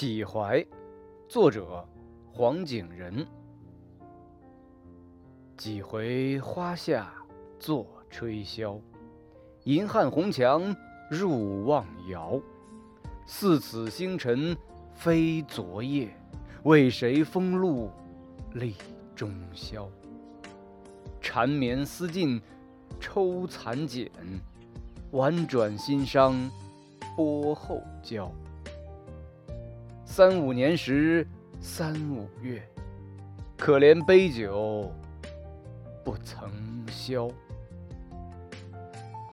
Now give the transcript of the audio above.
启怀，作者黄景仁。几回花下坐吹箫，银汉红墙入望遥。似此星辰非昨夜，为谁风露立中宵？缠绵思尽抽残茧，婉转心伤拨后交。三五年时三五月，可怜杯酒不曾消。